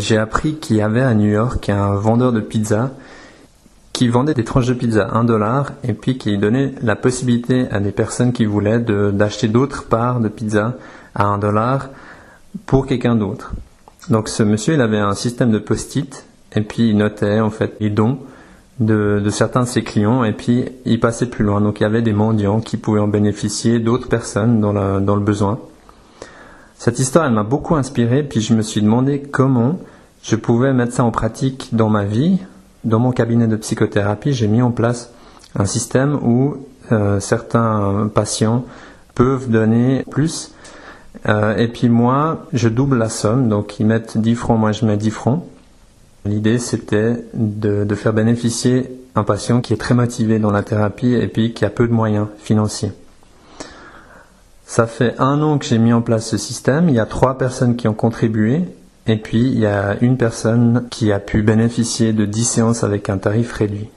J'ai appris qu'il y avait à New York un vendeur de pizza qui vendait des tranches de pizza à 1 dollar et puis qui donnait la possibilité à des personnes qui voulaient d'acheter d'autres parts de pizza à 1 dollar pour quelqu'un d'autre. Donc ce monsieur, il avait un système de post-it et puis il notait en fait les dons de, certains de ses clients et puis il passait plus loin. Donc il y avait des mendiants qui pouvaient en bénéficier, d'autres personnes dans, dans le besoin. Cette histoire, elle m'a beaucoup inspiré, puis je me suis demandé comment je pouvais mettre ça en pratique dans ma vie. Dans mon cabinet de psychothérapie, j'ai mis en place un système où euh, certains patients peuvent donner plus. Euh, et puis moi, je double la somme, donc ils mettent 10 francs, moi je mets 10 francs. L'idée, c'était de, de, faire bénéficier un patient qui est très motivé dans la thérapie et puis qui a peu de moyens financiers. Ça fait un an que j'ai mis en place ce système. Il y a trois personnes qui ont contribué. Et puis, il y a une personne qui a pu bénéficier de 10 séances avec un tarif réduit.